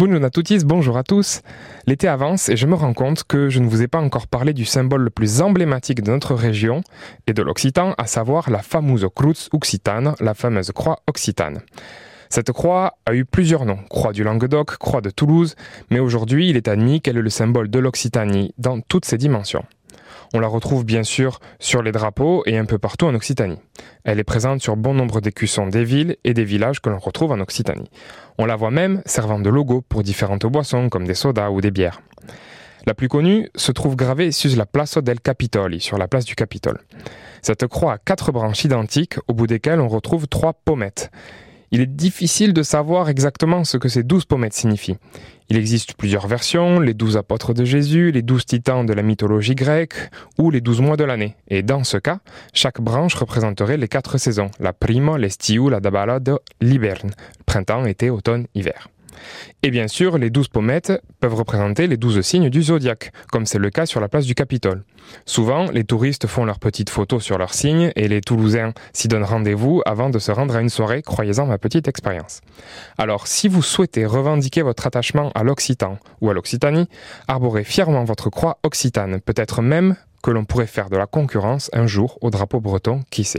Bonjour à tous, bonjour à tous. L'été avance et je me rends compte que je ne vous ai pas encore parlé du symbole le plus emblématique de notre région et de l'Occitan, à savoir la fameuse Cruz Occitane, la fameuse croix occitane. Cette croix a eu plusieurs noms, croix du Languedoc, croix de Toulouse, mais aujourd'hui il est admis qu'elle est le symbole de l'Occitanie dans toutes ses dimensions. On la retrouve bien sûr sur les drapeaux et un peu partout en Occitanie. Elle est présente sur bon nombre d'écussons des villes et des villages que l'on retrouve en Occitanie. On la voit même servant de logo pour différentes boissons comme des sodas ou des bières. La plus connue se trouve gravée sur la Plaza del Capitoli, sur la place du Capitole. Cette croix a quatre branches identiques au bout desquelles on retrouve trois pommettes. Il est difficile de savoir exactement ce que ces douze pommettes signifient. Il existe plusieurs versions, les douze apôtres de Jésus, les douze titans de la mythologie grecque, ou les douze mois de l'année. Et dans ce cas, chaque branche représenterait les quatre saisons, la primo, l'estiu, la dabala de l'hiberne, printemps, été, automne, hiver. Et bien sûr, les douze pommettes peuvent représenter les douze signes du zodiaque, comme c'est le cas sur la place du Capitole. Souvent, les touristes font leurs petites photos sur leurs signes et les Toulousains s'y donnent rendez-vous avant de se rendre à une soirée, croyez-en ma petite expérience. Alors, si vous souhaitez revendiquer votre attachement à l'Occitan ou à l'Occitanie, arborez fièrement votre croix occitane, peut-être même que l'on pourrait faire de la concurrence un jour au drapeau breton, qui sait.